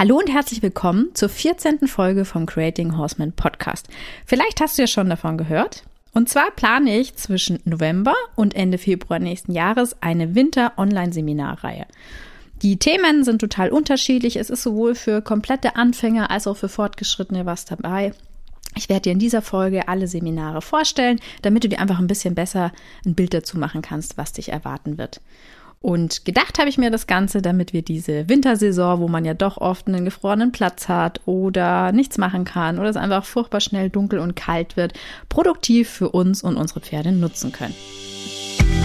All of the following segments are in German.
Hallo und herzlich willkommen zur 14. Folge vom Creating Horseman Podcast. Vielleicht hast du ja schon davon gehört. Und zwar plane ich zwischen November und Ende Februar nächsten Jahres eine Winter-Online-Seminarreihe. Die Themen sind total unterschiedlich. Es ist sowohl für komplette Anfänger als auch für Fortgeschrittene was dabei. Ich werde dir in dieser Folge alle Seminare vorstellen, damit du dir einfach ein bisschen besser ein Bild dazu machen kannst, was dich erwarten wird. Und gedacht habe ich mir das Ganze, damit wir diese Wintersaison, wo man ja doch oft einen gefrorenen Platz hat oder nichts machen kann oder es einfach furchtbar schnell dunkel und kalt wird, produktiv für uns und unsere Pferde nutzen können.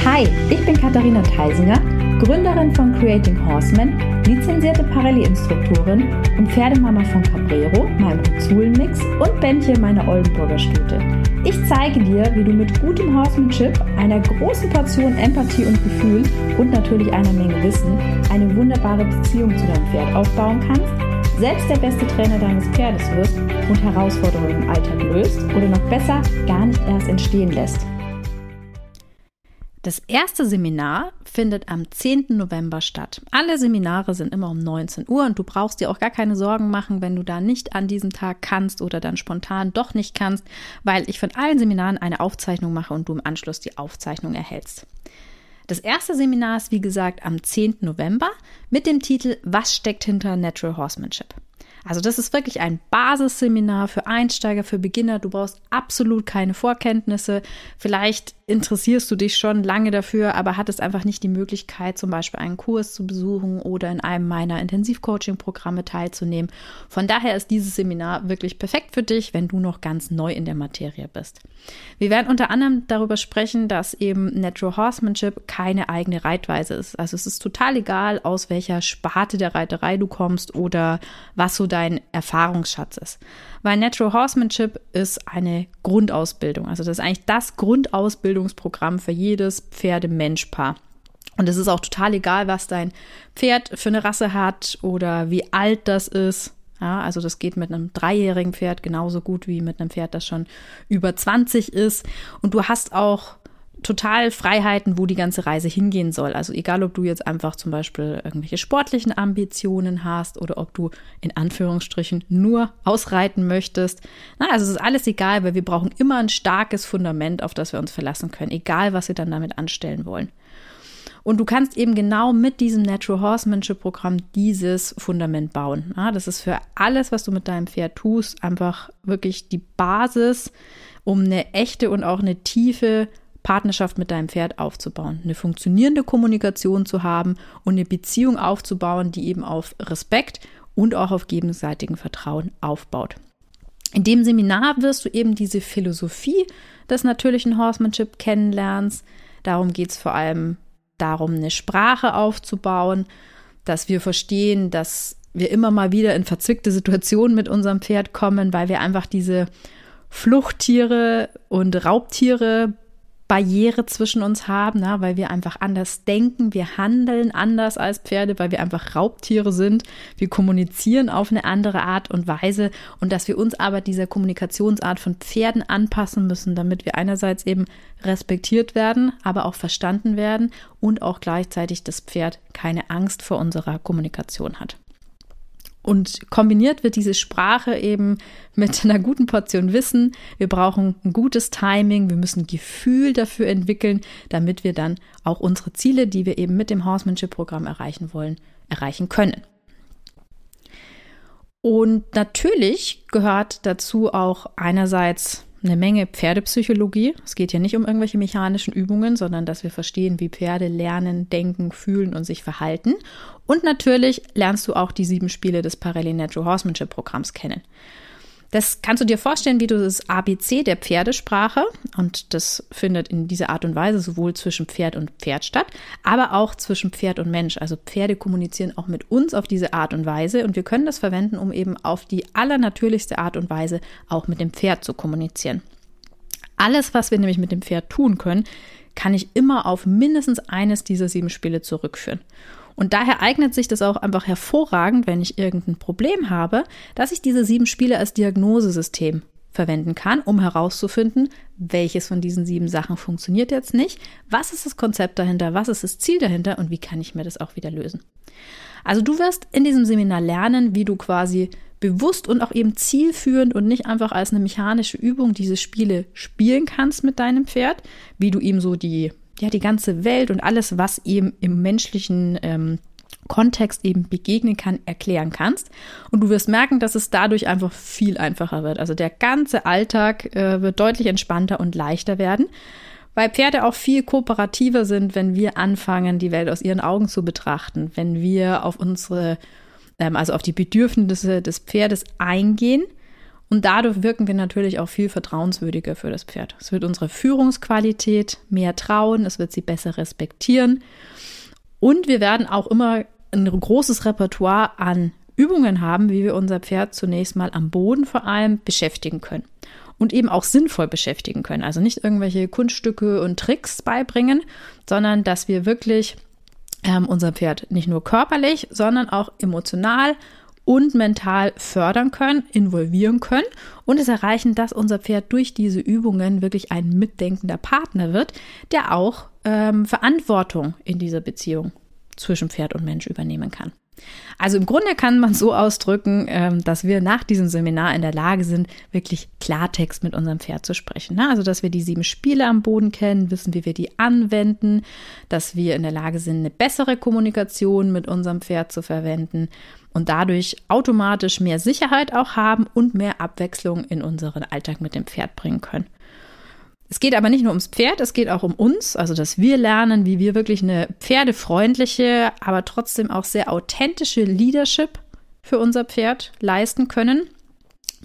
Hi, ich bin Katharina Theisinger, Gründerin von Creating Horsemen, lizenzierte Parallel-Instruktorin und Pferdemama von Cabrero, meinem Zulenmix und Bändchen meiner Oldenburger Stute. Ich zeige dir, wie du mit gutem Horsemanship, einer großen Portion Empathie und Gefühl und natürlich einer Menge Wissen eine wunderbare Beziehung zu deinem Pferd aufbauen kannst, selbst der beste Trainer deines Pferdes wirst und Herausforderungen im Alltag löst oder noch besser gar nicht erst entstehen lässt. Das erste Seminar findet am 10. November statt. Alle Seminare sind immer um 19 Uhr und du brauchst dir auch gar keine Sorgen machen, wenn du da nicht an diesem Tag kannst oder dann spontan doch nicht kannst, weil ich von allen Seminaren eine Aufzeichnung mache und du im Anschluss die Aufzeichnung erhältst. Das erste Seminar ist wie gesagt am 10. November mit dem Titel Was steckt hinter Natural Horsemanship? Also das ist wirklich ein Basisseminar für Einsteiger, für Beginner. Du brauchst absolut keine Vorkenntnisse. Vielleicht interessierst du dich schon lange dafür, aber hattest einfach nicht die Möglichkeit, zum Beispiel einen Kurs zu besuchen oder in einem meiner Intensivcoaching-Programme teilzunehmen. Von daher ist dieses Seminar wirklich perfekt für dich, wenn du noch ganz neu in der Materie bist. Wir werden unter anderem darüber sprechen, dass eben Natural Horsemanship keine eigene Reitweise ist. Also es ist total egal, aus welcher Sparte der Reiterei du kommst oder was so dein Erfahrungsschatz ist. Weil Natural Horsemanship ist eine Grundausbildung. Also das ist eigentlich das Grundausbildungsprogramm für jedes Pferde-Mensch-Paar. Und es ist auch total egal, was dein Pferd für eine Rasse hat oder wie alt das ist. Ja, also das geht mit einem dreijährigen Pferd genauso gut wie mit einem Pferd, das schon über 20 ist. Und du hast auch total Freiheiten, wo die ganze Reise hingehen soll. Also egal, ob du jetzt einfach zum Beispiel irgendwelche sportlichen Ambitionen hast oder ob du in Anführungsstrichen nur ausreiten möchtest. Na, also es ist alles egal, weil wir brauchen immer ein starkes Fundament, auf das wir uns verlassen können, egal was wir dann damit anstellen wollen. Und du kannst eben genau mit diesem Natural Horsemanship Programm dieses Fundament bauen. Ja, das ist für alles, was du mit deinem Pferd tust, einfach wirklich die Basis, um eine echte und auch eine tiefe Partnerschaft mit deinem Pferd aufzubauen, eine funktionierende Kommunikation zu haben und eine Beziehung aufzubauen, die eben auf Respekt und auch auf gegenseitigen Vertrauen aufbaut. In dem Seminar wirst du eben diese Philosophie des natürlichen Horsemanship kennenlernst. Darum geht es vor allem darum, eine Sprache aufzubauen, dass wir verstehen, dass wir immer mal wieder in verzwickte Situationen mit unserem Pferd kommen, weil wir einfach diese Fluchttiere und Raubtiere Barriere zwischen uns haben, na, weil wir einfach anders denken, wir handeln anders als Pferde, weil wir einfach Raubtiere sind, wir kommunizieren auf eine andere Art und Weise. Und dass wir uns aber dieser Kommunikationsart von Pferden anpassen müssen, damit wir einerseits eben respektiert werden, aber auch verstanden werden und auch gleichzeitig das Pferd keine Angst vor unserer Kommunikation hat. Und kombiniert wird diese Sprache eben mit einer guten Portion Wissen. Wir brauchen ein gutes Timing, wir müssen Gefühl dafür entwickeln, damit wir dann auch unsere Ziele, die wir eben mit dem Horsemanship-Programm erreichen wollen, erreichen können. Und natürlich gehört dazu auch einerseits eine Menge Pferdepsychologie. Es geht ja nicht um irgendwelche mechanischen Übungen, sondern dass wir verstehen, wie Pferde lernen, denken, fühlen und sich verhalten. Und natürlich lernst du auch die sieben Spiele des Parallel Natural Horsemanship Programms kennen. Das kannst du dir vorstellen, wie du das ABC der Pferdesprache und das findet in dieser Art und Weise sowohl zwischen Pferd und Pferd statt, aber auch zwischen Pferd und Mensch. Also Pferde kommunizieren auch mit uns auf diese Art und Weise und wir können das verwenden, um eben auf die allernatürlichste Art und Weise auch mit dem Pferd zu kommunizieren. Alles, was wir nämlich mit dem Pferd tun können, kann ich immer auf mindestens eines dieser sieben Spiele zurückführen. Und daher eignet sich das auch einfach hervorragend, wenn ich irgendein Problem habe, dass ich diese sieben Spiele als Diagnosesystem verwenden kann, um herauszufinden, welches von diesen sieben Sachen funktioniert jetzt nicht, was ist das Konzept dahinter, was ist das Ziel dahinter und wie kann ich mir das auch wieder lösen. Also du wirst in diesem Seminar lernen, wie du quasi bewusst und auch eben zielführend und nicht einfach als eine mechanische Übung diese Spiele spielen kannst mit deinem Pferd, wie du ihm so die, ja, die ganze Welt und alles, was ihm im menschlichen ähm, Kontext eben begegnen kann, erklären kannst. Und du wirst merken, dass es dadurch einfach viel einfacher wird. Also der ganze Alltag äh, wird deutlich entspannter und leichter werden, weil Pferde auch viel kooperativer sind, wenn wir anfangen, die Welt aus ihren Augen zu betrachten, wenn wir auf unsere, ähm, also auf die Bedürfnisse des Pferdes eingehen. Und dadurch wirken wir natürlich auch viel vertrauenswürdiger für das Pferd. Es wird unsere Führungsqualität mehr trauen, es wird sie besser respektieren. Und wir werden auch immer ein großes Repertoire an Übungen haben, wie wir unser Pferd zunächst mal am Boden vor allem beschäftigen können und eben auch sinnvoll beschäftigen können. Also nicht irgendwelche Kunststücke und Tricks beibringen, sondern dass wir wirklich ähm, unser Pferd nicht nur körperlich, sondern auch emotional und mental fördern können, involvieren können und es erreichen, dass unser Pferd durch diese Übungen wirklich ein mitdenkender Partner wird, der auch ähm, Verantwortung in dieser Beziehung zwischen Pferd und Mensch übernehmen kann. Also im Grunde kann man so ausdrücken, ähm, dass wir nach diesem Seminar in der Lage sind, wirklich Klartext mit unserem Pferd zu sprechen. Ne? Also dass wir die sieben Spiele am Boden kennen, wissen, wie wir die anwenden, dass wir in der Lage sind, eine bessere Kommunikation mit unserem Pferd zu verwenden und dadurch automatisch mehr Sicherheit auch haben und mehr Abwechslung in unseren Alltag mit dem Pferd bringen können. Es geht aber nicht nur ums Pferd, es geht auch um uns, also dass wir lernen, wie wir wirklich eine pferdefreundliche, aber trotzdem auch sehr authentische Leadership für unser Pferd leisten können,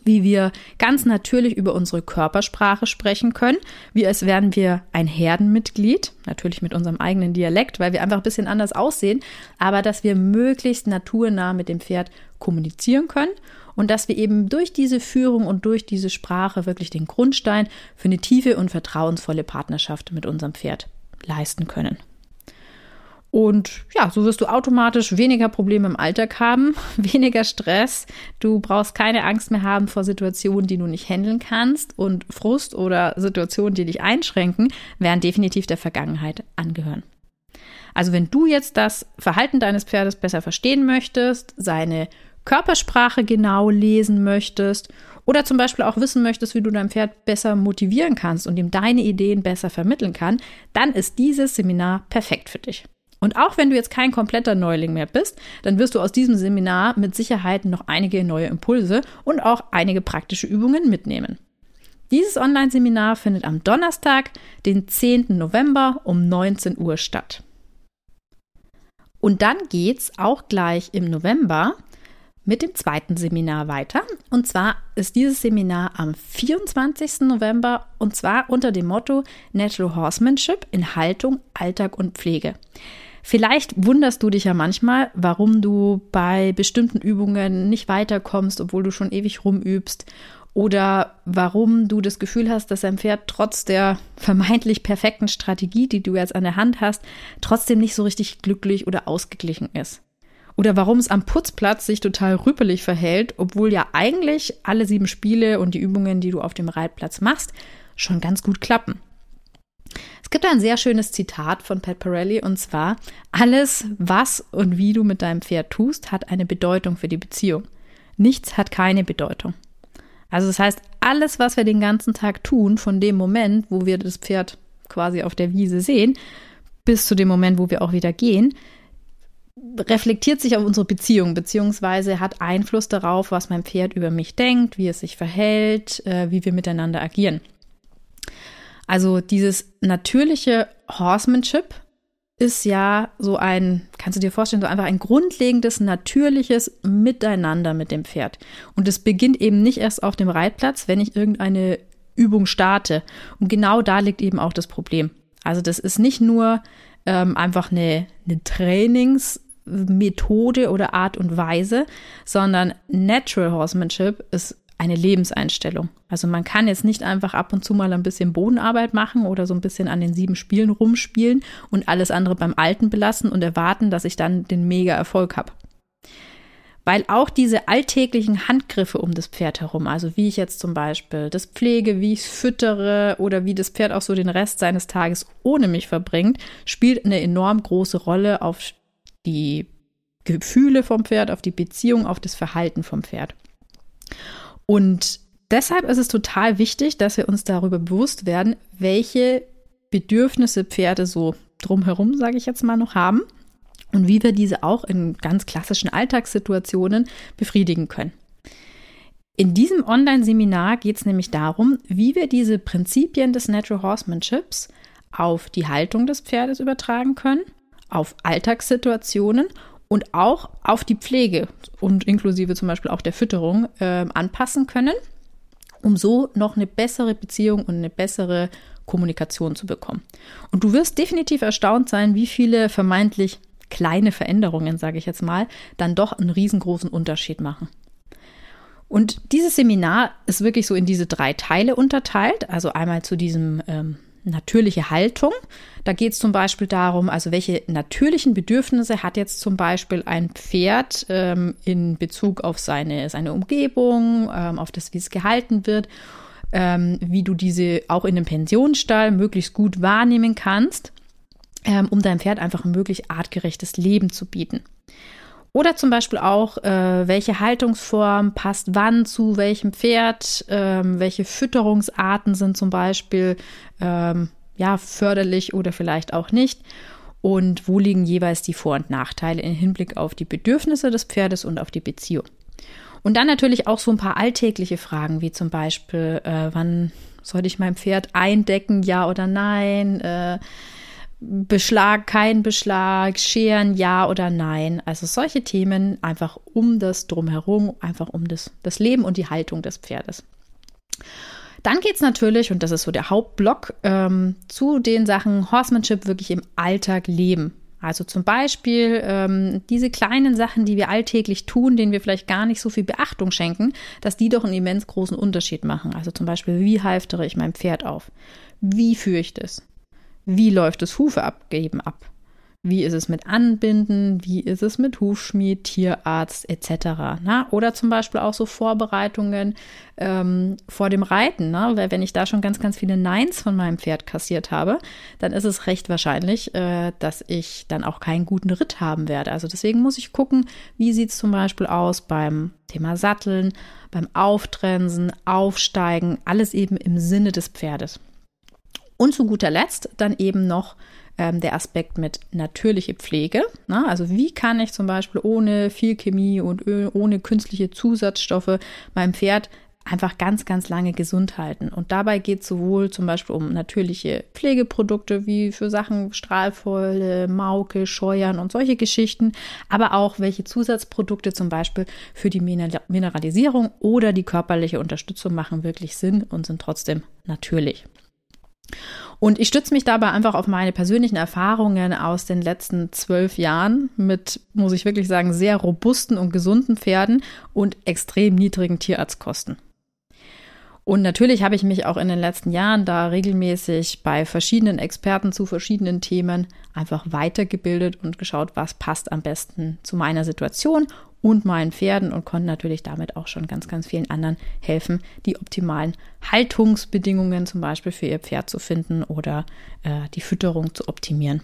wie wir ganz natürlich über unsere Körpersprache sprechen können, wie als wären wir ein Herdenmitglied, natürlich mit unserem eigenen Dialekt, weil wir einfach ein bisschen anders aussehen, aber dass wir möglichst naturnah mit dem Pferd kommunizieren können und dass wir eben durch diese Führung und durch diese Sprache wirklich den Grundstein für eine tiefe und vertrauensvolle Partnerschaft mit unserem Pferd leisten können. Und ja, so wirst du automatisch weniger Probleme im Alltag haben, weniger Stress. Du brauchst keine Angst mehr haben vor Situationen, die du nicht handeln kannst. Und Frust oder Situationen, die dich einschränken, werden definitiv der Vergangenheit angehören. Also wenn du jetzt das Verhalten deines Pferdes besser verstehen möchtest, seine Körpersprache genau lesen möchtest oder zum Beispiel auch wissen möchtest, wie du dein Pferd besser motivieren kannst und ihm deine Ideen besser vermitteln kann, dann ist dieses Seminar perfekt für dich. Und auch wenn du jetzt kein kompletter Neuling mehr bist, dann wirst du aus diesem Seminar mit Sicherheit noch einige neue Impulse und auch einige praktische Übungen mitnehmen. Dieses Online-Seminar findet am Donnerstag, den 10. November um 19 Uhr statt. Und dann geht's auch gleich im November mit dem zweiten Seminar weiter. Und zwar ist dieses Seminar am 24. November und zwar unter dem Motto Natural Horsemanship in Haltung, Alltag und Pflege. Vielleicht wunderst du dich ja manchmal, warum du bei bestimmten Übungen nicht weiterkommst, obwohl du schon ewig rumübst. Oder warum du das Gefühl hast, dass dein Pferd trotz der vermeintlich perfekten Strategie, die du jetzt an der Hand hast, trotzdem nicht so richtig glücklich oder ausgeglichen ist. Oder warum es am Putzplatz sich total rüppelig verhält, obwohl ja eigentlich alle sieben Spiele und die Übungen, die du auf dem Reitplatz machst, schon ganz gut klappen. Es gibt ein sehr schönes Zitat von Pat Pirelli und zwar: Alles, was und wie du mit deinem Pferd tust, hat eine Bedeutung für die Beziehung. Nichts hat keine Bedeutung. Also, das heißt, alles, was wir den ganzen Tag tun, von dem Moment, wo wir das Pferd quasi auf der Wiese sehen, bis zu dem Moment, wo wir auch wieder gehen, reflektiert sich auf unsere Beziehung, beziehungsweise hat Einfluss darauf, was mein Pferd über mich denkt, wie es sich verhält, äh, wie wir miteinander agieren. Also dieses natürliche Horsemanship ist ja so ein, kannst du dir vorstellen, so einfach ein grundlegendes, natürliches Miteinander mit dem Pferd. Und es beginnt eben nicht erst auf dem Reitplatz, wenn ich irgendeine Übung starte. Und genau da liegt eben auch das Problem. Also das ist nicht nur ähm, einfach eine, eine Trainingsmethode oder Art und Weise, sondern Natural Horsemanship ist eine Lebenseinstellung. Also man kann jetzt nicht einfach ab und zu mal ein bisschen Bodenarbeit machen oder so ein bisschen an den sieben Spielen rumspielen und alles andere beim Alten belassen und erwarten, dass ich dann den mega Erfolg habe. Weil auch diese alltäglichen Handgriffe um das Pferd herum, also wie ich jetzt zum Beispiel das pflege, wie ich es füttere oder wie das Pferd auch so den Rest seines Tages ohne mich verbringt, spielt eine enorm große Rolle auf die Gefühle vom Pferd, auf die Beziehung, auf das Verhalten vom Pferd. Und deshalb ist es total wichtig, dass wir uns darüber bewusst werden, welche Bedürfnisse Pferde so drumherum, sage ich jetzt mal, noch haben und wie wir diese auch in ganz klassischen Alltagssituationen befriedigen können. In diesem Online-Seminar geht es nämlich darum, wie wir diese Prinzipien des Natural Horsemanships auf die Haltung des Pferdes übertragen können, auf Alltagssituationen und auch auf die Pflege und inklusive zum Beispiel auch der Fütterung äh, anpassen können, um so noch eine bessere Beziehung und eine bessere Kommunikation zu bekommen. Und du wirst definitiv erstaunt sein, wie viele vermeintlich kleine Veränderungen, sage ich jetzt mal, dann doch einen riesengroßen Unterschied machen. Und dieses Seminar ist wirklich so in diese drei Teile unterteilt. Also einmal zu diesem ähm, natürliche Haltung. Da geht es zum Beispiel darum, also welche natürlichen Bedürfnisse hat jetzt zum Beispiel ein Pferd ähm, in Bezug auf seine, seine Umgebung, ähm, auf das, wie es gehalten wird, ähm, wie du diese auch in einem Pensionsstall möglichst gut wahrnehmen kannst, ähm, um deinem Pferd einfach ein möglichst artgerechtes Leben zu bieten. Oder zum Beispiel auch, äh, welche Haltungsform passt wann zu welchem Pferd, ähm, welche Fütterungsarten sind zum Beispiel ähm, ja, förderlich oder vielleicht auch nicht. Und wo liegen jeweils die Vor- und Nachteile im Hinblick auf die Bedürfnisse des Pferdes und auf die Beziehung. Und dann natürlich auch so ein paar alltägliche Fragen, wie zum Beispiel, äh, wann sollte ich mein Pferd eindecken, ja oder nein? Äh, Beschlag, kein Beschlag, Scheren, ja oder nein. Also solche Themen einfach um das Drumherum, einfach um das, das Leben und die Haltung des Pferdes. Dann geht es natürlich, und das ist so der Hauptblock, ähm, zu den Sachen Horsemanship wirklich im Alltag leben. Also zum Beispiel ähm, diese kleinen Sachen, die wir alltäglich tun, denen wir vielleicht gar nicht so viel Beachtung schenken, dass die doch einen immens großen Unterschied machen. Also zum Beispiel, wie halftere ich mein Pferd auf? Wie führe ich das? Wie läuft das Hufe abgeben ab? Wie ist es mit Anbinden? Wie ist es mit Hufschmied, Tierarzt etc.? Na? Oder zum Beispiel auch so Vorbereitungen ähm, vor dem Reiten. Ne? Weil wenn ich da schon ganz, ganz viele Neins von meinem Pferd kassiert habe, dann ist es recht wahrscheinlich, äh, dass ich dann auch keinen guten Ritt haben werde. Also deswegen muss ich gucken, wie sieht es zum Beispiel aus beim Thema Satteln, beim Auftrensen, Aufsteigen, alles eben im Sinne des Pferdes. Und zu guter Letzt dann eben noch ähm, der Aspekt mit natürliche Pflege. Na, also wie kann ich zum Beispiel ohne viel Chemie und Öl, ohne künstliche Zusatzstoffe meinem Pferd einfach ganz, ganz lange gesund halten. Und dabei geht es sowohl zum Beispiel um natürliche Pflegeprodukte wie für Sachen Strahlfäule, Mauke, Scheuern und solche Geschichten, aber auch welche Zusatzprodukte zum Beispiel für die Mineralisierung oder die körperliche Unterstützung machen wirklich Sinn und sind trotzdem natürlich. Und ich stütze mich dabei einfach auf meine persönlichen Erfahrungen aus den letzten zwölf Jahren mit, muss ich wirklich sagen, sehr robusten und gesunden Pferden und extrem niedrigen Tierarztkosten. Und natürlich habe ich mich auch in den letzten Jahren da regelmäßig bei verschiedenen Experten zu verschiedenen Themen einfach weitergebildet und geschaut, was passt am besten zu meiner Situation und meinen Pferden und konnte natürlich damit auch schon ganz, ganz vielen anderen helfen, die optimalen Haltungsbedingungen zum Beispiel für ihr Pferd zu finden oder äh, die Fütterung zu optimieren.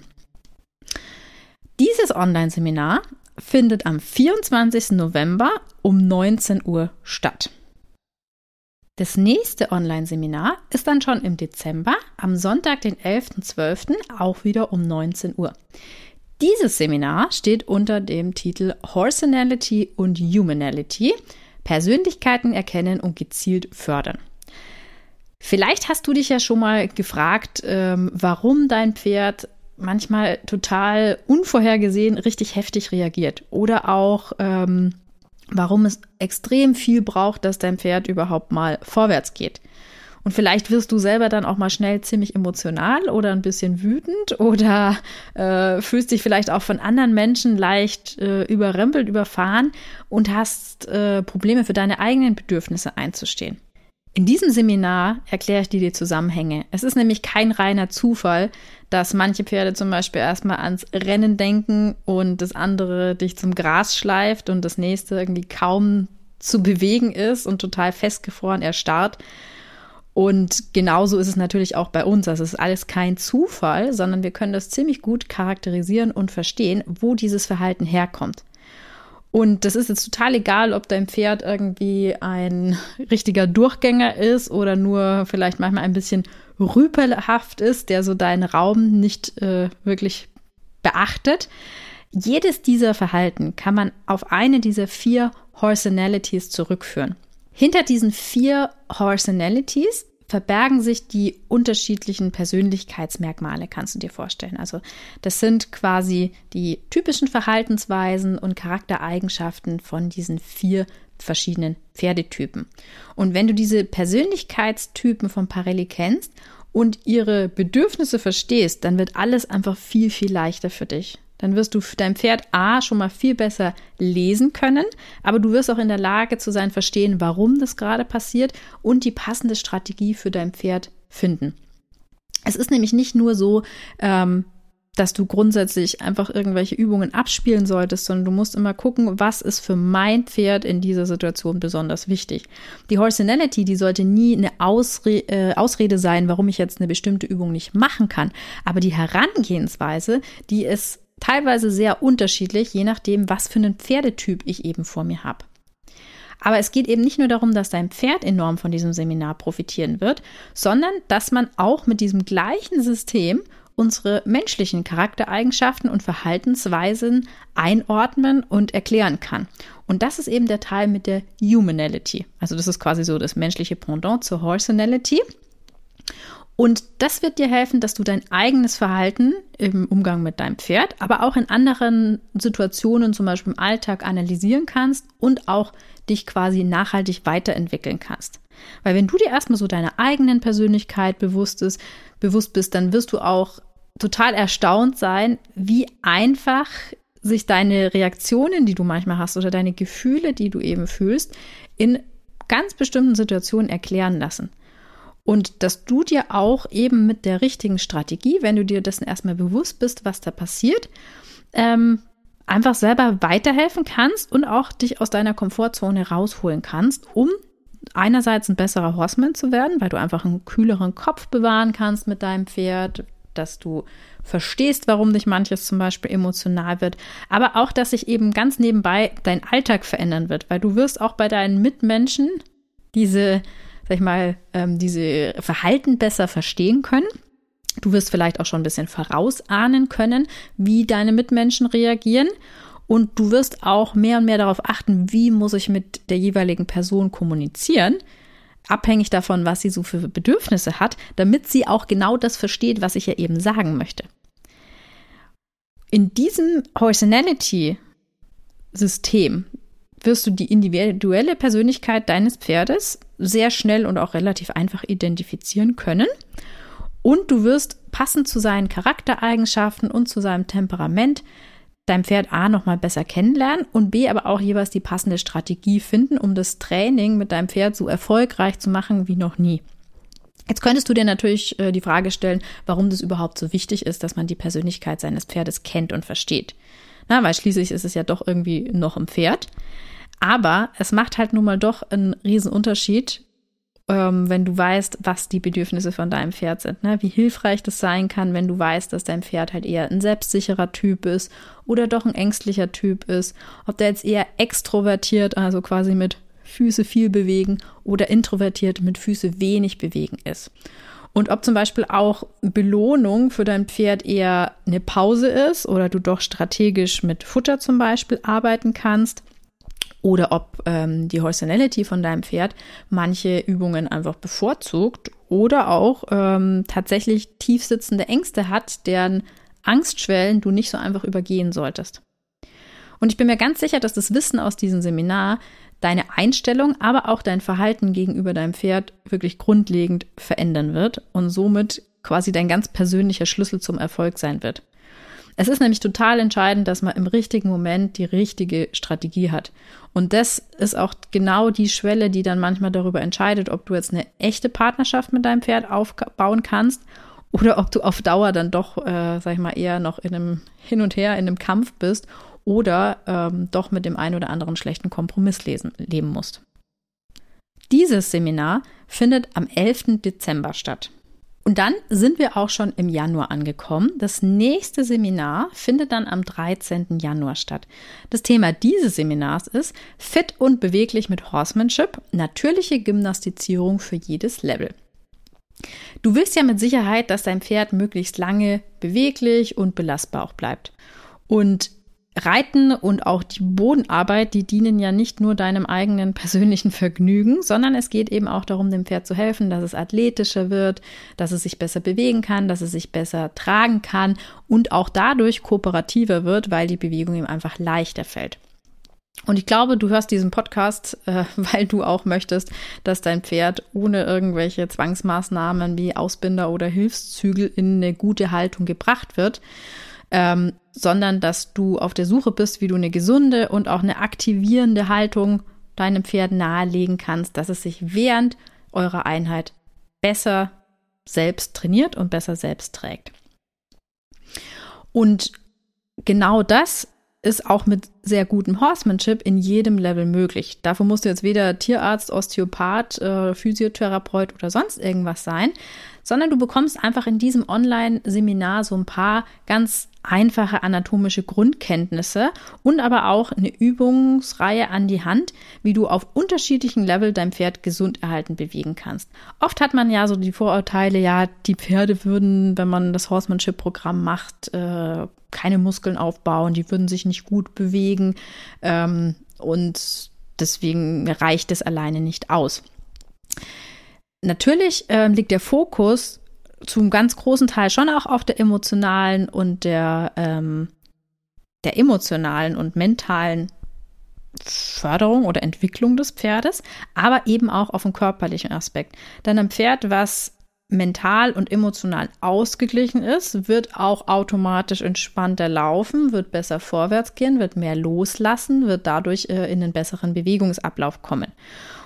Dieses Online-Seminar findet am 24. November um 19 Uhr statt. Das nächste Online-Seminar ist dann schon im Dezember, am Sonntag, den 11.12., auch wieder um 19 Uhr. Dieses Seminar steht unter dem Titel Horsenality und Humanality, Persönlichkeiten erkennen und gezielt fördern. Vielleicht hast du dich ja schon mal gefragt, ähm, warum dein Pferd manchmal total unvorhergesehen richtig heftig reagiert oder auch ähm, warum es extrem viel braucht, dass dein Pferd überhaupt mal vorwärts geht. Und vielleicht wirst du selber dann auch mal schnell ziemlich emotional oder ein bisschen wütend oder äh, fühlst dich vielleicht auch von anderen Menschen leicht äh, überrempelt, überfahren und hast äh, Probleme für deine eigenen Bedürfnisse einzustehen. In diesem Seminar erkläre ich dir die Zusammenhänge. Es ist nämlich kein reiner Zufall, dass manche Pferde zum Beispiel erstmal ans Rennen denken und das andere dich zum Gras schleift und das nächste irgendwie kaum zu bewegen ist und total festgefroren erstarrt. Und genauso ist es natürlich auch bei uns. Es ist alles kein Zufall, sondern wir können das ziemlich gut charakterisieren und verstehen, wo dieses Verhalten herkommt. Und das ist jetzt total egal, ob dein Pferd irgendwie ein richtiger Durchgänger ist oder nur vielleicht manchmal ein bisschen rüpelhaft ist, der so deinen Raum nicht äh, wirklich beachtet. Jedes dieser Verhalten kann man auf eine dieser vier Horsenalities zurückführen. Hinter diesen vier Horsenalities verbergen sich die unterschiedlichen Persönlichkeitsmerkmale, kannst du dir vorstellen. Also das sind quasi die typischen Verhaltensweisen und Charaktereigenschaften von diesen vier verschiedenen Pferdetypen. Und wenn du diese Persönlichkeitstypen von Parelli kennst und ihre Bedürfnisse verstehst, dann wird alles einfach viel, viel leichter für dich. Dann wirst du dein Pferd A schon mal viel besser lesen können, aber du wirst auch in der Lage zu sein, verstehen, warum das gerade passiert und die passende Strategie für dein Pferd finden. Es ist nämlich nicht nur so, ähm, dass du grundsätzlich einfach irgendwelche Übungen abspielen solltest, sondern du musst immer gucken, was ist für mein Pferd in dieser Situation besonders wichtig. Die Horsenality, die sollte nie eine Ausre äh, Ausrede sein, warum ich jetzt eine bestimmte Übung nicht machen kann. Aber die Herangehensweise, die ist teilweise sehr unterschiedlich, je nachdem, was für einen Pferdetyp ich eben vor mir habe. Aber es geht eben nicht nur darum, dass dein Pferd enorm von diesem Seminar profitieren wird, sondern dass man auch mit diesem gleichen System unsere menschlichen Charaktereigenschaften und Verhaltensweisen einordnen und erklären kann. Und das ist eben der Teil mit der Humanality. Also das ist quasi so das menschliche Pendant zur Horsenality. Und das wird dir helfen, dass du dein eigenes Verhalten im Umgang mit deinem Pferd, aber auch in anderen Situationen, zum Beispiel im Alltag, analysieren kannst und auch dich quasi nachhaltig weiterentwickeln kannst. Weil wenn du dir erstmal so deiner eigenen Persönlichkeit bewusst, ist, bewusst bist, dann wirst du auch total erstaunt sein, wie einfach sich deine Reaktionen, die du manchmal hast oder deine Gefühle, die du eben fühlst, in ganz bestimmten Situationen erklären lassen. Und dass du dir auch eben mit der richtigen Strategie, wenn du dir dessen erstmal bewusst bist, was da passiert, ähm, einfach selber weiterhelfen kannst und auch dich aus deiner Komfortzone rausholen kannst, um einerseits ein besserer Horseman zu werden, weil du einfach einen kühleren Kopf bewahren kannst mit deinem Pferd, dass du verstehst, warum dich manches zum Beispiel emotional wird, aber auch, dass sich eben ganz nebenbei dein Alltag verändern wird, weil du wirst auch bei deinen Mitmenschen diese sag ich mal, ähm, diese Verhalten besser verstehen können. Du wirst vielleicht auch schon ein bisschen vorausahnen können, wie deine Mitmenschen reagieren. Und du wirst auch mehr und mehr darauf achten, wie muss ich mit der jeweiligen Person kommunizieren, abhängig davon, was sie so für Bedürfnisse hat, damit sie auch genau das versteht, was ich ja eben sagen möchte. In diesem Personality-System wirst du die individuelle Persönlichkeit deines Pferdes sehr schnell und auch relativ einfach identifizieren können. Und du wirst passend zu seinen Charaktereigenschaften und zu seinem Temperament dein Pferd A nochmal besser kennenlernen und B aber auch jeweils die passende Strategie finden, um das Training mit deinem Pferd so erfolgreich zu machen wie noch nie. Jetzt könntest du dir natürlich äh, die Frage stellen, warum das überhaupt so wichtig ist, dass man die Persönlichkeit seines Pferdes kennt und versteht. Na, weil schließlich ist es ja doch irgendwie noch ein Pferd. Aber es macht halt nun mal doch einen riesen Unterschied, ähm, wenn du weißt, was die Bedürfnisse von deinem Pferd sind. Ne? Wie hilfreich das sein kann, wenn du weißt, dass dein Pferd halt eher ein selbstsicherer Typ ist oder doch ein ängstlicher Typ ist. Ob der jetzt eher extrovertiert, also quasi mit Füße viel bewegen oder introvertiert mit Füße wenig bewegen ist. Und ob zum Beispiel auch Belohnung für dein Pferd eher eine Pause ist oder du doch strategisch mit Futter zum Beispiel arbeiten kannst oder ob ähm, die Horsenality von deinem Pferd manche Übungen einfach bevorzugt oder auch ähm, tatsächlich tiefsitzende Ängste hat, deren Angstschwellen du nicht so einfach übergehen solltest. Und ich bin mir ganz sicher, dass das Wissen aus diesem Seminar deine Einstellung, aber auch dein Verhalten gegenüber deinem Pferd wirklich grundlegend verändern wird und somit quasi dein ganz persönlicher Schlüssel zum Erfolg sein wird. Es ist nämlich total entscheidend, dass man im richtigen Moment die richtige Strategie hat. Und das ist auch genau die Schwelle, die dann manchmal darüber entscheidet, ob du jetzt eine echte Partnerschaft mit deinem Pferd aufbauen kannst oder ob du auf Dauer dann doch, äh, sag ich mal, eher noch in einem Hin und Her, in einem Kampf bist oder ähm, doch mit dem einen oder anderen schlechten Kompromiss lesen, leben musst. Dieses Seminar findet am 11. Dezember statt. Und dann sind wir auch schon im Januar angekommen. Das nächste Seminar findet dann am 13. Januar statt. Das Thema dieses Seminars ist Fit und beweglich mit Horsemanship, natürliche Gymnastizierung für jedes Level. Du willst ja mit Sicherheit, dass dein Pferd möglichst lange beweglich und belastbar auch bleibt. Und Reiten und auch die Bodenarbeit, die dienen ja nicht nur deinem eigenen persönlichen Vergnügen, sondern es geht eben auch darum, dem Pferd zu helfen, dass es athletischer wird, dass es sich besser bewegen kann, dass es sich besser tragen kann und auch dadurch kooperativer wird, weil die Bewegung ihm einfach leichter fällt. Und ich glaube, du hörst diesen Podcast, äh, weil du auch möchtest, dass dein Pferd ohne irgendwelche Zwangsmaßnahmen wie Ausbinder oder Hilfszügel in eine gute Haltung gebracht wird ähm, sondern dass du auf der Suche bist, wie du eine gesunde und auch eine aktivierende Haltung deinem Pferd nahelegen kannst, dass es sich während eurer Einheit besser selbst trainiert und besser selbst trägt. Und genau das ist auch mit sehr gutem Horsemanship in jedem Level möglich. Dafür musst du jetzt weder Tierarzt, Osteopath, äh, Physiotherapeut oder sonst irgendwas sein, sondern du bekommst einfach in diesem Online-Seminar so ein paar ganz einfache anatomische Grundkenntnisse und aber auch eine Übungsreihe an die Hand, wie du auf unterschiedlichen Level dein Pferd gesund erhalten bewegen kannst. Oft hat man ja so die Vorurteile, ja, die Pferde würden, wenn man das Horsemanship-Programm macht, äh, keine Muskeln aufbauen, die würden sich nicht gut bewegen ähm, und deswegen reicht es alleine nicht aus. Natürlich äh, liegt der Fokus zum ganz großen Teil schon auch auf der emotionalen und der, ähm, der emotionalen und mentalen Förderung oder Entwicklung des Pferdes, aber eben auch auf den körperlichen Aspekt. Denn ein Pferd, was mental und emotional ausgeglichen ist, wird auch automatisch entspannter laufen, wird besser vorwärts gehen, wird mehr loslassen, wird dadurch äh, in einen besseren Bewegungsablauf kommen.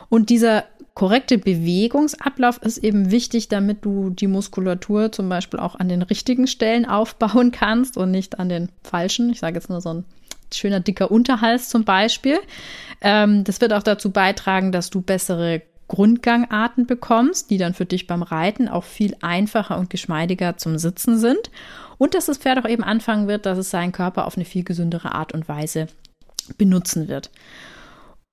Und dieser korrekte Bewegungsablauf ist eben wichtig, damit du die Muskulatur zum Beispiel auch an den richtigen Stellen aufbauen kannst und nicht an den falschen. Ich sage jetzt nur so ein schöner dicker Unterhals zum Beispiel. Ähm, das wird auch dazu beitragen, dass du bessere Grundgangarten bekommst, die dann für dich beim Reiten auch viel einfacher und geschmeidiger zum Sitzen sind. Und dass das Pferd auch eben anfangen wird, dass es seinen Körper auf eine viel gesündere Art und Weise benutzen wird.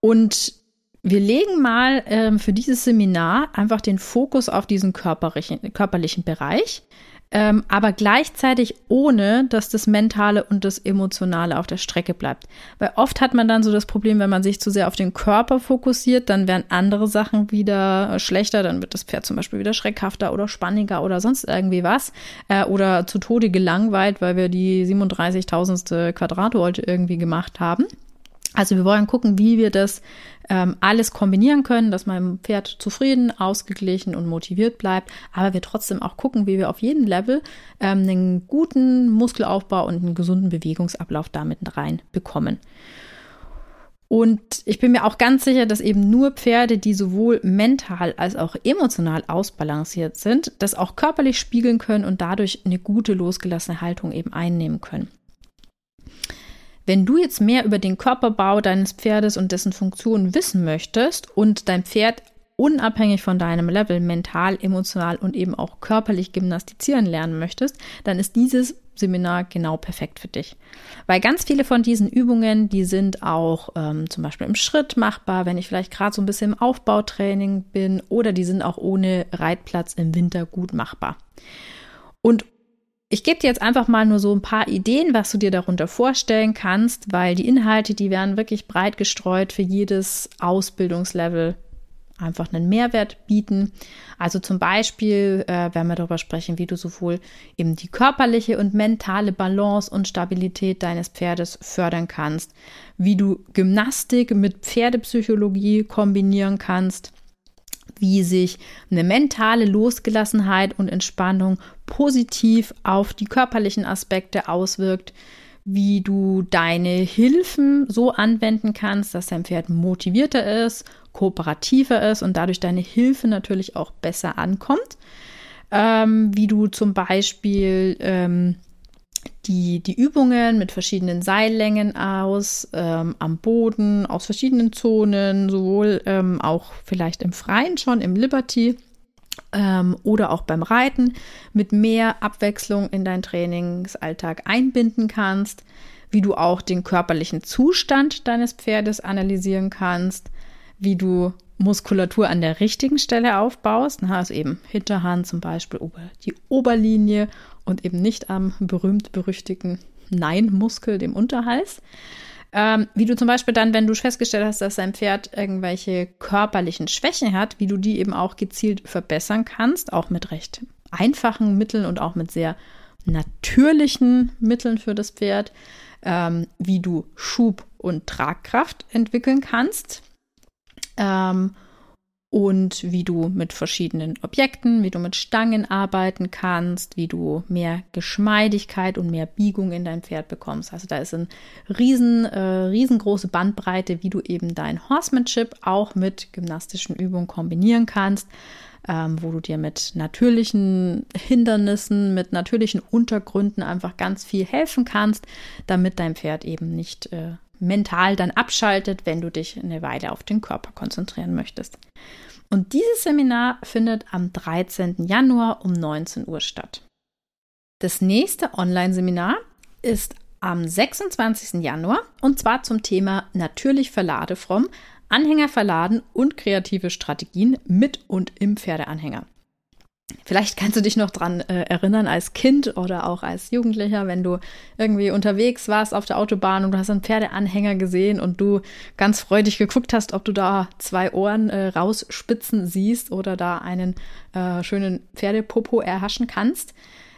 Und wir legen mal ähm, für dieses Seminar einfach den Fokus auf diesen körperlichen, körperlichen Bereich, ähm, aber gleichzeitig ohne, dass das Mentale und das Emotionale auf der Strecke bleibt. Weil oft hat man dann so das Problem, wenn man sich zu sehr auf den Körper fokussiert, dann werden andere Sachen wieder schlechter, dann wird das Pferd zum Beispiel wieder schreckhafter oder spanniger oder sonst irgendwie was äh, oder zu Tode gelangweilt, weil wir die 37.000. Quadratwolte irgendwie gemacht haben. Also wir wollen gucken, wie wir das ähm, alles kombinieren können, dass mein Pferd zufrieden, ausgeglichen und motiviert bleibt, aber wir trotzdem auch gucken, wie wir auf jedem Level ähm, einen guten Muskelaufbau und einen gesunden Bewegungsablauf damit rein bekommen. Und ich bin mir auch ganz sicher, dass eben nur Pferde, die sowohl mental als auch emotional ausbalanciert sind, das auch körperlich spiegeln können und dadurch eine gute losgelassene Haltung eben einnehmen können. Wenn du jetzt mehr über den Körperbau deines Pferdes und dessen Funktionen wissen möchtest und dein Pferd unabhängig von deinem Level mental, emotional und eben auch körperlich gymnastizieren lernen möchtest, dann ist dieses Seminar genau perfekt für dich. Weil ganz viele von diesen Übungen, die sind auch ähm, zum Beispiel im Schritt machbar, wenn ich vielleicht gerade so ein bisschen im Aufbautraining bin oder die sind auch ohne Reitplatz im Winter gut machbar. Und ich gebe dir jetzt einfach mal nur so ein paar Ideen, was du dir darunter vorstellen kannst, weil die Inhalte, die werden wirklich breit gestreut für jedes Ausbildungslevel einfach einen Mehrwert bieten. Also zum Beispiel äh, werden wir darüber sprechen, wie du sowohl eben die körperliche und mentale Balance und Stabilität deines Pferdes fördern kannst, wie du Gymnastik mit Pferdepsychologie kombinieren kannst, wie sich eine mentale Losgelassenheit und Entspannung positiv auf die körperlichen Aspekte auswirkt, wie du deine Hilfen so anwenden kannst, dass dein Pferd motivierter ist, kooperativer ist und dadurch deine Hilfe natürlich auch besser ankommt. Ähm, wie du zum Beispiel ähm, die, die Übungen mit verschiedenen Seillängen aus, ähm, am Boden, aus verschiedenen Zonen, sowohl ähm, auch vielleicht im Freien schon, im Liberty, ähm, oder auch beim Reiten mit mehr Abwechslung in deinen Trainingsalltag einbinden kannst, wie du auch den körperlichen Zustand deines Pferdes analysieren kannst, wie du Muskulatur an der richtigen Stelle aufbaust, also eben Hinterhand zum Beispiel, die Oberlinie und eben nicht am berühmt-berüchtigten Nein-Muskel, dem Unterhals. Ähm, wie du zum Beispiel dann, wenn du festgestellt hast, dass dein Pferd irgendwelche körperlichen Schwächen hat, wie du die eben auch gezielt verbessern kannst, auch mit recht einfachen Mitteln und auch mit sehr natürlichen Mitteln für das Pferd, ähm, wie du Schub und Tragkraft entwickeln kannst. Ähm, und wie du mit verschiedenen Objekten, wie du mit Stangen arbeiten kannst, wie du mehr Geschmeidigkeit und mehr Biegung in dein Pferd bekommst. Also da ist eine riesen, äh, riesengroße Bandbreite, wie du eben dein Horsemanship auch mit gymnastischen Übungen kombinieren kannst, ähm, wo du dir mit natürlichen Hindernissen, mit natürlichen Untergründen einfach ganz viel helfen kannst, damit dein Pferd eben nicht äh, mental dann abschaltet, wenn du dich eine Weile auf den Körper konzentrieren möchtest. Und dieses Seminar findet am 13. Januar um 19 Uhr statt. Das nächste Online-Seminar ist am 26. Januar und zwar zum Thema Natürlich verladefromm, Anhänger verladen und kreative Strategien mit und im Pferdeanhänger. Vielleicht kannst du dich noch dran äh, erinnern als Kind oder auch als Jugendlicher, wenn du irgendwie unterwegs warst auf der Autobahn und du hast einen Pferdeanhänger gesehen und du ganz freudig geguckt hast, ob du da zwei Ohren äh, rausspitzen siehst oder da einen äh, schönen Pferdepopo erhaschen kannst.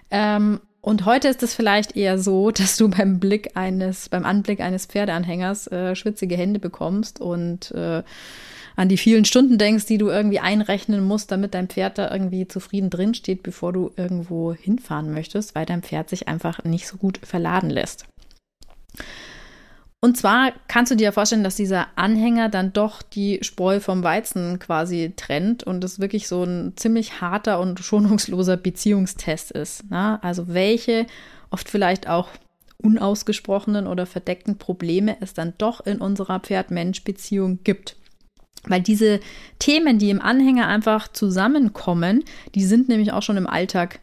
Ähm, und heute ist es vielleicht eher so, dass du beim Blick eines, beim Anblick eines Pferdeanhängers äh, schwitzige Hände bekommst und äh, an die vielen Stunden denkst, die du irgendwie einrechnen musst, damit dein Pferd da irgendwie zufrieden drin steht, bevor du irgendwo hinfahren möchtest, weil dein Pferd sich einfach nicht so gut verladen lässt. Und zwar kannst du dir vorstellen, dass dieser Anhänger dann doch die Spreu vom Weizen quasi trennt und es wirklich so ein ziemlich harter und schonungsloser Beziehungstest ist. Ne? Also welche oft vielleicht auch unausgesprochenen oder verdeckten Probleme es dann doch in unserer Pferd-Mensch-Beziehung gibt. Weil diese Themen, die im Anhänger einfach zusammenkommen, die sind nämlich auch schon im Alltag,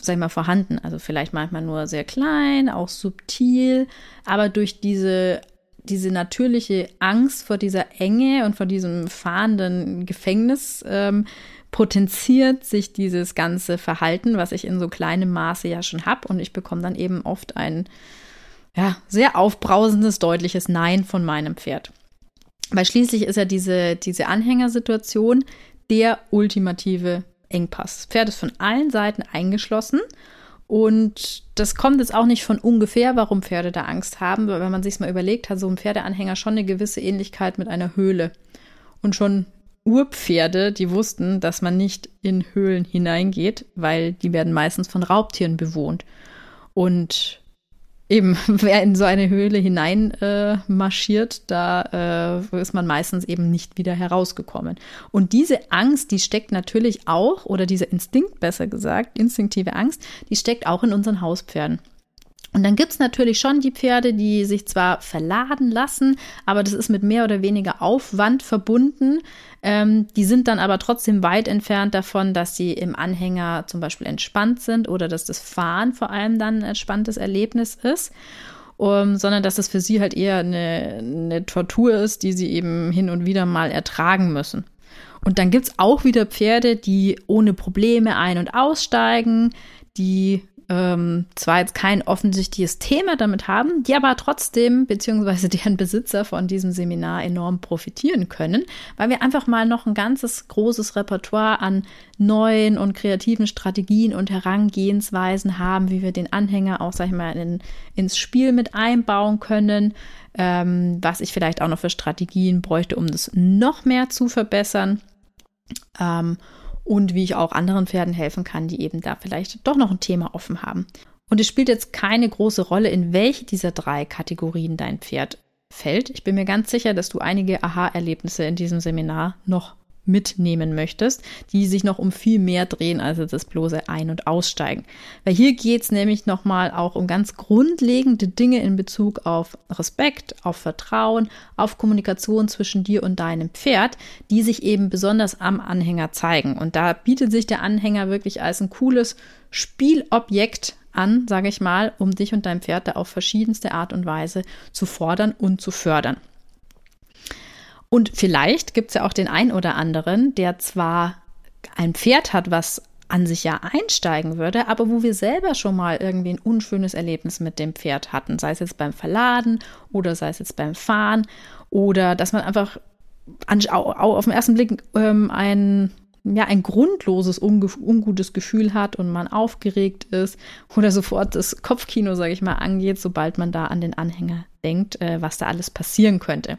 sag ich mal, vorhanden. Also vielleicht manchmal nur sehr klein, auch subtil, aber durch diese, diese natürliche Angst vor dieser Enge und vor diesem fahrenden Gefängnis ähm, potenziert sich dieses ganze Verhalten, was ich in so kleinem Maße ja schon habe. Und ich bekomme dann eben oft ein ja, sehr aufbrausendes, deutliches Nein von meinem Pferd. Weil schließlich ist ja diese, diese Anhängersituation der ultimative Engpass. Pferd ist von allen Seiten eingeschlossen. Und das kommt jetzt auch nicht von ungefähr, warum Pferde da Angst haben. Weil wenn man sich mal überlegt, hat so ein Pferdeanhänger schon eine gewisse Ähnlichkeit mit einer Höhle. Und schon Urpferde, die wussten, dass man nicht in Höhlen hineingeht, weil die werden meistens von Raubtieren bewohnt. Und eben, wer in so eine Höhle hinein äh, marschiert, da äh, ist man meistens eben nicht wieder herausgekommen. Und diese Angst, die steckt natürlich auch, oder dieser Instinkt besser gesagt, instinktive Angst, die steckt auch in unseren Hauspferden. Und dann gibt es natürlich schon die Pferde, die sich zwar verladen lassen, aber das ist mit mehr oder weniger Aufwand verbunden. Ähm, die sind dann aber trotzdem weit entfernt davon, dass sie im Anhänger zum Beispiel entspannt sind oder dass das Fahren vor allem dann ein entspanntes Erlebnis ist. Um, sondern dass es für sie halt eher eine, eine Tortur ist, die sie eben hin und wieder mal ertragen müssen. Und dann gibt es auch wieder Pferde, die ohne Probleme ein- und aussteigen, die ähm, zwar jetzt kein offensichtliches Thema damit haben, die aber trotzdem, beziehungsweise deren Besitzer von diesem Seminar enorm profitieren können, weil wir einfach mal noch ein ganzes großes Repertoire an neuen und kreativen Strategien und Herangehensweisen haben, wie wir den Anhänger auch, sag ich mal, in, ins Spiel mit einbauen können, ähm, was ich vielleicht auch noch für Strategien bräuchte, um das noch mehr zu verbessern. Ähm, und wie ich auch anderen Pferden helfen kann, die eben da vielleicht doch noch ein Thema offen haben. Und es spielt jetzt keine große Rolle, in welche dieser drei Kategorien dein Pferd fällt. Ich bin mir ganz sicher, dass du einige Aha-Erlebnisse in diesem Seminar noch mitnehmen möchtest, die sich noch um viel mehr drehen als das bloße Ein- und Aussteigen. Weil hier geht es nämlich nochmal auch um ganz grundlegende Dinge in Bezug auf Respekt, auf Vertrauen, auf Kommunikation zwischen dir und deinem Pferd, die sich eben besonders am Anhänger zeigen. Und da bietet sich der Anhänger wirklich als ein cooles Spielobjekt an, sage ich mal, um dich und dein Pferd da auf verschiedenste Art und Weise zu fordern und zu fördern. Und vielleicht gibt es ja auch den einen oder anderen, der zwar ein Pferd hat, was an sich ja einsteigen würde, aber wo wir selber schon mal irgendwie ein unschönes Erlebnis mit dem Pferd hatten, sei es jetzt beim Verladen oder sei es jetzt beim Fahren oder dass man einfach auf den ersten Blick ähm, ein ja, ein grundloses, ungutes Gefühl hat und man aufgeregt ist oder sofort das Kopfkino, sage ich mal, angeht, sobald man da an den Anhänger denkt, äh, was da alles passieren könnte.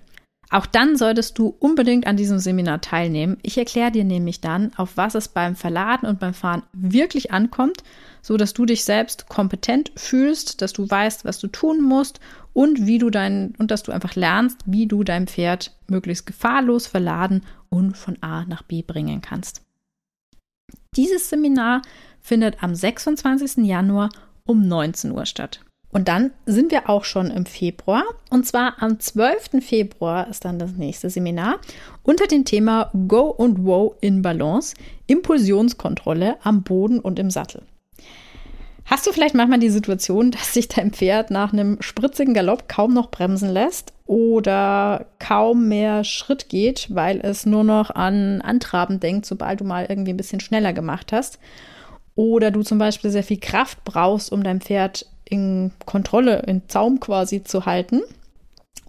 Auch dann solltest du unbedingt an diesem Seminar teilnehmen. Ich erkläre dir nämlich dann, auf was es beim Verladen und beim Fahren wirklich ankommt, so dass du dich selbst kompetent fühlst, dass du weißt, was du tun musst und wie du dein und dass du einfach lernst, wie du dein Pferd möglichst gefahrlos verladen und von A nach B bringen kannst. Dieses Seminar findet am 26. Januar um 19 Uhr statt. Und dann sind wir auch schon im Februar. Und zwar am 12. Februar ist dann das nächste Seminar unter dem Thema Go und Wow in Balance, Impulsionskontrolle am Boden und im Sattel. Hast du vielleicht manchmal die Situation, dass sich dein Pferd nach einem spritzigen Galopp kaum noch bremsen lässt oder kaum mehr Schritt geht, weil es nur noch an Antraben denkt, sobald du mal irgendwie ein bisschen schneller gemacht hast? Oder du zum Beispiel sehr viel Kraft brauchst, um dein Pferd in Kontrolle, in Zaum quasi zu halten.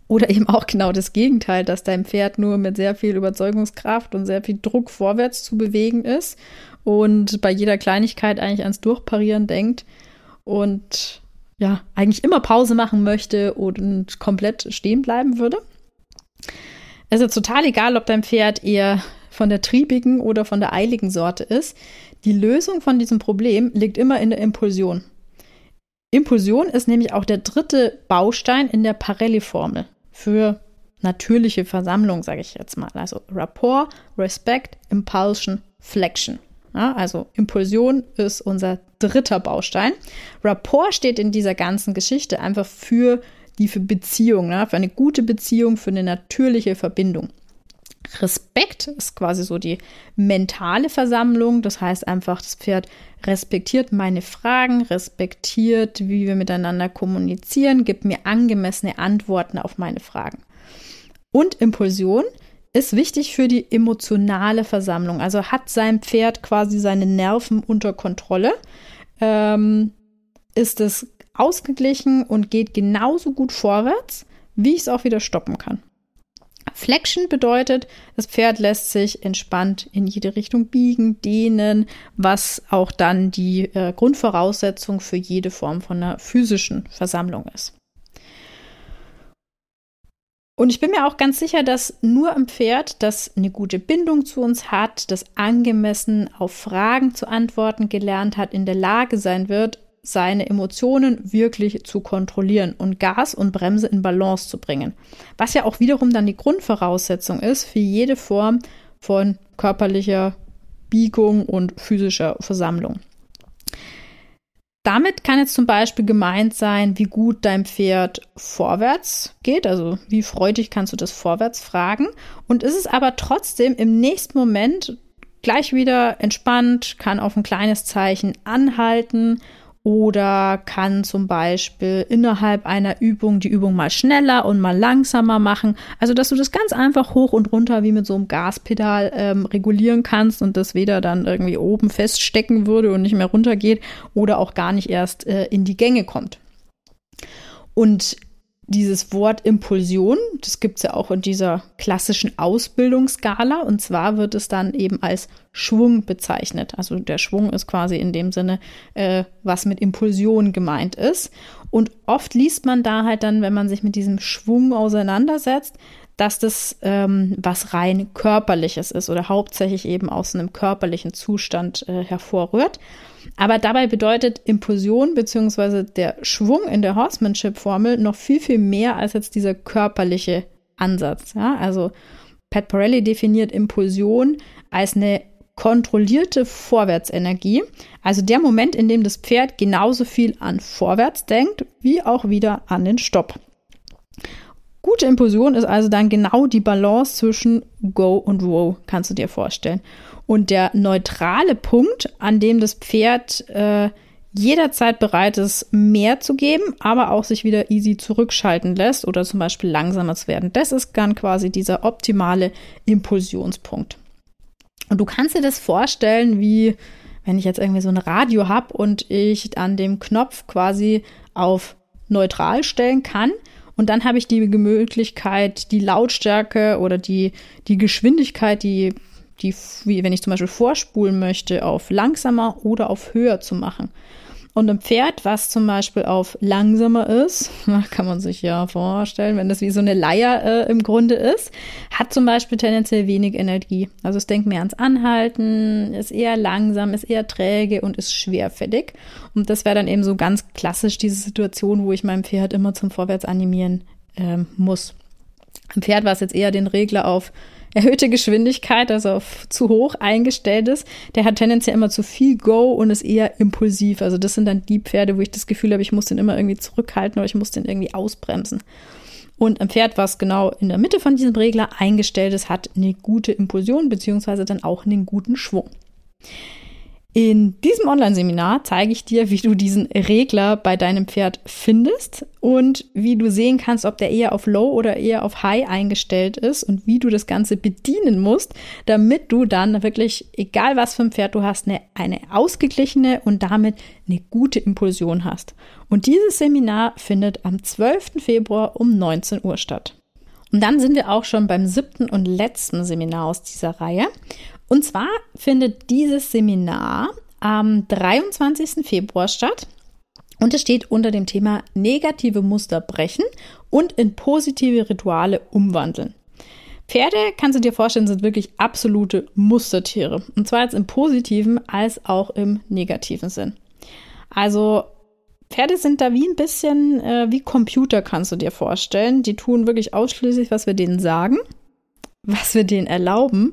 Oder eben auch genau das Gegenteil, dass dein Pferd nur mit sehr viel Überzeugungskraft und sehr viel Druck vorwärts zu bewegen ist und bei jeder Kleinigkeit eigentlich ans Durchparieren denkt und ja, eigentlich immer Pause machen möchte und komplett stehen bleiben würde. Es ist total egal, ob dein Pferd eher von der triebigen oder von der eiligen Sorte ist. Die Lösung von diesem Problem liegt immer in der Impulsion. Impulsion ist nämlich auch der dritte Baustein in der Parelli-Formel für natürliche Versammlung, sage ich jetzt mal. Also Rapport, Respect, Impulsion, Flexion. Ja, also Impulsion ist unser dritter Baustein. Rapport steht in dieser ganzen Geschichte einfach für die Beziehung, ne? für eine gute Beziehung, für eine natürliche Verbindung. Respekt ist quasi so die mentale Versammlung. Das heißt einfach, das Pferd respektiert meine Fragen, respektiert, wie wir miteinander kommunizieren, gibt mir angemessene Antworten auf meine Fragen. Und Impulsion ist wichtig für die emotionale Versammlung. Also hat sein Pferd quasi seine Nerven unter Kontrolle, ähm, ist es ausgeglichen und geht genauso gut vorwärts, wie ich es auch wieder stoppen kann. Flexion bedeutet, das Pferd lässt sich entspannt in jede Richtung biegen, dehnen, was auch dann die äh, Grundvoraussetzung für jede Form von einer physischen Versammlung ist. Und ich bin mir auch ganz sicher, dass nur ein Pferd, das eine gute Bindung zu uns hat, das angemessen auf Fragen zu antworten gelernt hat, in der Lage sein wird, seine Emotionen wirklich zu kontrollieren und Gas und Bremse in Balance zu bringen. Was ja auch wiederum dann die Grundvoraussetzung ist für jede Form von körperlicher Biegung und physischer Versammlung. Damit kann jetzt zum Beispiel gemeint sein, wie gut dein Pferd vorwärts geht, also wie freudig kannst du das vorwärts fragen. Und ist es aber trotzdem im nächsten Moment gleich wieder entspannt, kann auf ein kleines Zeichen anhalten oder kann zum Beispiel innerhalb einer Übung die Übung mal schneller und mal langsamer machen. Also, dass du das ganz einfach hoch und runter wie mit so einem Gaspedal ähm, regulieren kannst und das weder dann irgendwie oben feststecken würde und nicht mehr runtergeht oder auch gar nicht erst äh, in die Gänge kommt. Und dieses Wort Impulsion, das gibt es ja auch in dieser klassischen Ausbildungsskala. Und zwar wird es dann eben als Schwung bezeichnet. Also der Schwung ist quasi in dem Sinne, äh, was mit Impulsion gemeint ist. Und oft liest man da halt dann, wenn man sich mit diesem Schwung auseinandersetzt, dass das ähm, was rein körperliches ist oder hauptsächlich eben aus einem körperlichen Zustand äh, hervorrührt. Aber dabei bedeutet Impulsion bzw. der Schwung in der Horsemanship-Formel noch viel, viel mehr als jetzt dieser körperliche Ansatz. Ja? Also Pat Pirelli definiert Impulsion als eine kontrollierte Vorwärtsenergie, also der Moment, in dem das Pferd genauso viel an vorwärts denkt, wie auch wieder an den Stopp. Gute Impulsion ist also dann genau die Balance zwischen Go und Row, kannst du dir vorstellen. Und der neutrale Punkt, an dem das Pferd äh, jederzeit bereit ist, mehr zu geben, aber auch sich wieder easy zurückschalten lässt oder zum Beispiel langsamer zu werden. Das ist dann quasi dieser optimale Impulsionspunkt. Und du kannst dir das vorstellen, wie wenn ich jetzt irgendwie so ein Radio habe und ich an dem Knopf quasi auf neutral stellen kann. Und dann habe ich die Möglichkeit, die Lautstärke oder die, die Geschwindigkeit, die, die, wie wenn ich zum Beispiel vorspulen möchte, auf langsamer oder auf höher zu machen. Und ein Pferd, was zum Beispiel auf langsamer ist, kann man sich ja vorstellen, wenn das wie so eine Leier äh, im Grunde ist, hat zum Beispiel tendenziell wenig Energie. Also es denkt mehr ans Anhalten, ist eher langsam, ist eher träge und ist schwerfällig. Und das wäre dann eben so ganz klassisch diese Situation, wo ich mein Pferd immer zum Vorwärts animieren ähm, muss. Ein Pferd, was jetzt eher den Regler auf erhöhte Geschwindigkeit, also auf zu hoch eingestellt ist, der hat tendenziell immer zu viel Go und ist eher impulsiv. Also das sind dann die Pferde, wo ich das Gefühl habe, ich muss den immer irgendwie zurückhalten oder ich muss den irgendwie ausbremsen. Und ein Pferd, was genau in der Mitte von diesem Regler eingestellt ist, hat eine gute Impulsion beziehungsweise dann auch einen guten Schwung. In diesem Online-Seminar zeige ich dir, wie du diesen Regler bei deinem Pferd findest und wie du sehen kannst, ob der eher auf Low oder eher auf High eingestellt ist und wie du das Ganze bedienen musst, damit du dann wirklich, egal was für ein Pferd du hast, eine, eine ausgeglichene und damit eine gute Impulsion hast. Und dieses Seminar findet am 12. Februar um 19 Uhr statt. Und dann sind wir auch schon beim siebten und letzten Seminar aus dieser Reihe. Und zwar findet dieses Seminar am 23. Februar statt. Und es steht unter dem Thema negative Muster brechen und in positive Rituale umwandeln. Pferde, kannst du dir vorstellen, sind wirklich absolute Mustertiere. Und zwar jetzt im positiven als auch im negativen Sinn. Also Pferde sind da wie ein bisschen äh, wie Computer, kannst du dir vorstellen. Die tun wirklich ausschließlich, was wir denen sagen, was wir denen erlauben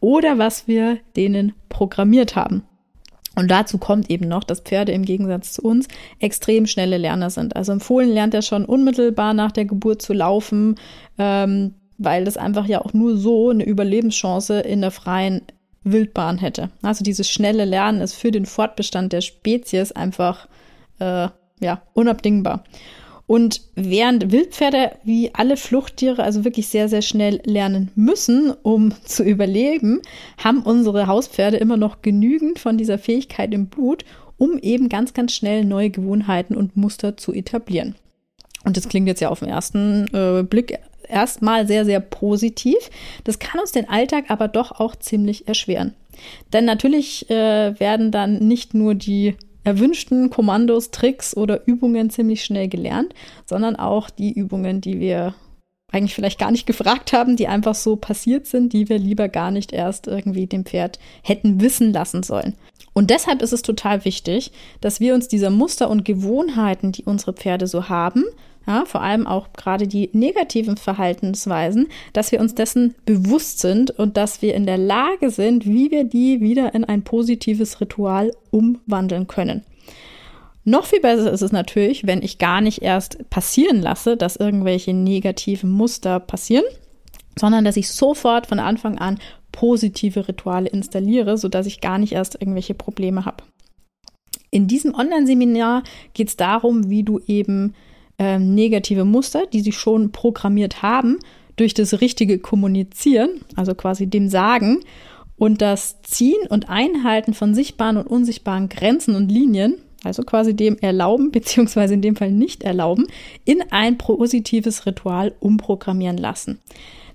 oder was wir denen programmiert haben. Und dazu kommt eben noch, dass Pferde im Gegensatz zu uns extrem schnelle Lerner sind. Also im Fohlen lernt er schon unmittelbar nach der Geburt zu laufen, ähm, weil das einfach ja auch nur so eine Überlebenschance in der freien Wildbahn hätte. Also dieses schnelle Lernen ist für den Fortbestand der Spezies einfach äh, ja unabdingbar. Und während Wildpferde wie alle Fluchttiere also wirklich sehr, sehr schnell lernen müssen, um zu überleben, haben unsere Hauspferde immer noch genügend von dieser Fähigkeit im Blut, um eben ganz, ganz schnell neue Gewohnheiten und Muster zu etablieren. Und das klingt jetzt ja auf den ersten äh, Blick erstmal sehr, sehr positiv. Das kann uns den Alltag aber doch auch ziemlich erschweren. Denn natürlich äh, werden dann nicht nur die erwünschten Kommandos, Tricks oder Übungen ziemlich schnell gelernt, sondern auch die Übungen, die wir eigentlich vielleicht gar nicht gefragt haben, die einfach so passiert sind, die wir lieber gar nicht erst irgendwie dem Pferd hätten wissen lassen sollen. Und deshalb ist es total wichtig, dass wir uns dieser Muster und Gewohnheiten, die unsere Pferde so haben, ja, vor allem auch gerade die negativen Verhaltensweisen, dass wir uns dessen bewusst sind und dass wir in der Lage sind, wie wir die wieder in ein positives Ritual umwandeln können. Noch viel besser ist es natürlich, wenn ich gar nicht erst passieren lasse, dass irgendwelche negativen Muster passieren, sondern dass ich sofort von Anfang an positive Rituale installiere, sodass ich gar nicht erst irgendwelche Probleme habe. In diesem Online-Seminar geht es darum, wie du eben ähm, negative Muster, die sie schon programmiert haben, durch das richtige Kommunizieren, also quasi dem Sagen und das Ziehen und Einhalten von sichtbaren und unsichtbaren Grenzen und Linien, also quasi dem Erlauben beziehungsweise in dem Fall nicht erlauben, in ein positives Ritual umprogrammieren lassen.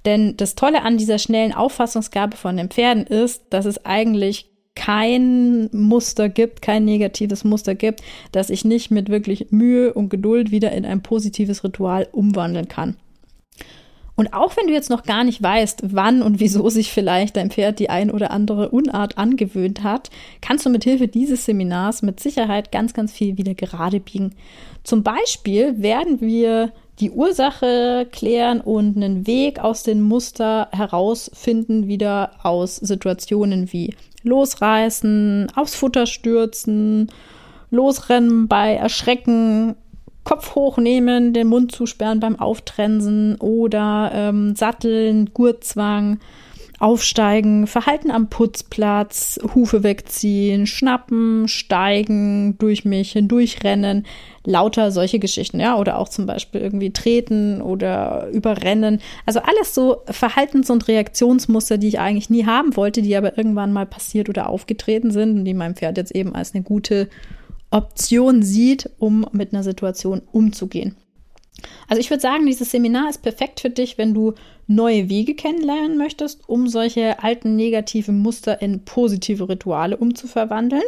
Denn das Tolle an dieser schnellen Auffassungsgabe von den Pferden ist, dass es eigentlich kein Muster gibt, kein negatives Muster gibt, das ich nicht mit wirklich Mühe und Geduld wieder in ein positives Ritual umwandeln kann. Und auch wenn du jetzt noch gar nicht weißt, wann und wieso sich vielleicht dein Pferd die ein oder andere Unart angewöhnt hat, kannst du mit Hilfe dieses Seminars mit Sicherheit ganz, ganz viel wieder gerade biegen. Zum Beispiel werden wir die Ursache klären und einen Weg aus den Muster herausfinden, wieder aus Situationen wie losreißen, aufs Futter stürzen, losrennen bei Erschrecken, Kopf hochnehmen, den Mund zusperren beim Auftrensen oder ähm, Satteln, Gurtzwang, Aufsteigen, Verhalten am Putzplatz, Hufe wegziehen, schnappen, steigen, durch mich hindurchrennen, lauter solche Geschichten, ja, oder auch zum Beispiel irgendwie treten oder überrennen. Also alles so Verhaltens- und Reaktionsmuster, die ich eigentlich nie haben wollte, die aber irgendwann mal passiert oder aufgetreten sind und die mein Pferd jetzt eben als eine gute Option sieht, um mit einer Situation umzugehen. Also ich würde sagen, dieses Seminar ist perfekt für dich, wenn du neue Wege kennenlernen möchtest, um solche alten negativen Muster in positive Rituale umzuverwandeln.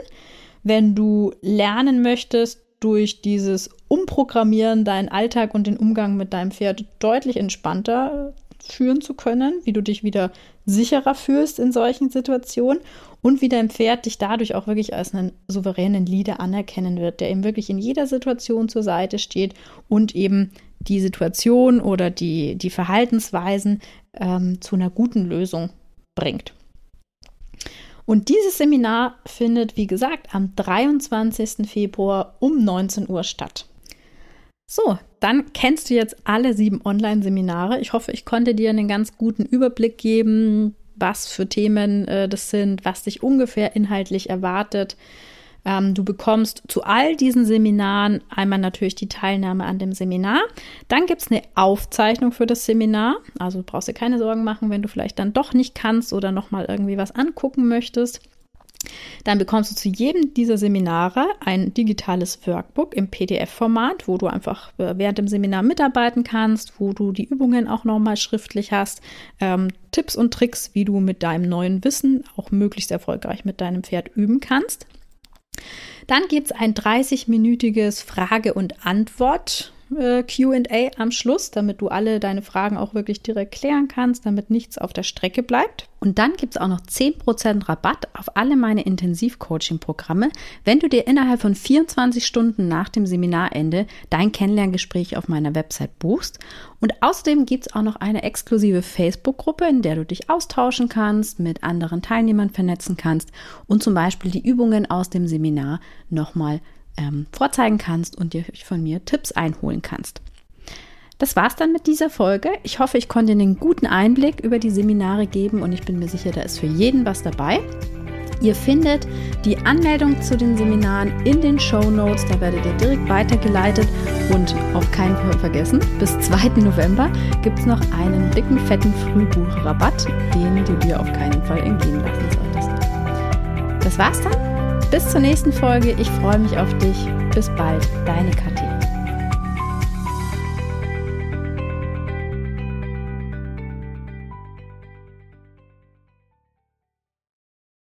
Wenn du lernen möchtest, durch dieses Umprogrammieren deinen Alltag und den Umgang mit deinem Pferd deutlich entspannter führen zu können, wie du dich wieder sicherer fühlst in solchen Situationen und wie dein Pferd dich dadurch auch wirklich als einen souveränen Leader anerkennen wird, der ihm wirklich in jeder Situation zur Seite steht und eben die Situation oder die, die Verhaltensweisen ähm, zu einer guten Lösung bringt. Und dieses Seminar findet, wie gesagt, am 23. Februar um 19 Uhr statt. So, dann kennst du jetzt alle sieben Online-Seminare. Ich hoffe, ich konnte dir einen ganz guten Überblick geben, was für Themen äh, das sind, was dich ungefähr inhaltlich erwartet. Ähm, du bekommst zu all diesen Seminaren einmal natürlich die Teilnahme an dem Seminar. Dann gibt es eine Aufzeichnung für das Seminar. Also brauchst du keine Sorgen machen, wenn du vielleicht dann doch nicht kannst oder nochmal irgendwie was angucken möchtest. Dann bekommst du zu jedem dieser Seminare ein digitales Workbook im PDF-Format, wo du einfach äh, während dem Seminar mitarbeiten kannst, wo du die Übungen auch nochmal schriftlich hast, ähm, Tipps und Tricks, wie du mit deinem neuen Wissen auch möglichst erfolgreich mit deinem Pferd üben kannst. Dann gibt es ein 30-minütiges Frage- und Antwort äh, QA am Schluss, damit du alle deine Fragen auch wirklich direkt klären kannst, damit nichts auf der Strecke bleibt. Und dann gibt es auch noch 10% Rabatt auf alle meine Intensiv-Coaching-Programme, wenn du dir innerhalb von 24 Stunden nach dem Seminarende dein Kennenlerngespräch auf meiner Website buchst. Und außerdem gibt es auch noch eine exklusive Facebook-Gruppe, in der du dich austauschen kannst, mit anderen Teilnehmern vernetzen kannst und zum Beispiel die Übungen aus dem Seminar nochmal ähm, vorzeigen kannst und dir von mir Tipps einholen kannst. Das war's dann mit dieser Folge. Ich hoffe, ich konnte einen guten Einblick über die Seminare geben und ich bin mir sicher, da ist für jeden was dabei. Ihr findet die Anmeldung zu den Seminaren in den Show Notes. Da werdet ihr direkt weitergeleitet. Und auf keinen Fall vergessen, bis 2. November gibt es noch einen dicken, fetten Frühbuchrabatt, den du dir auf keinen Fall entgehen lassen solltest. Das war's dann. Bis zur nächsten Folge. Ich freue mich auf dich. Bis bald. Deine Kathi.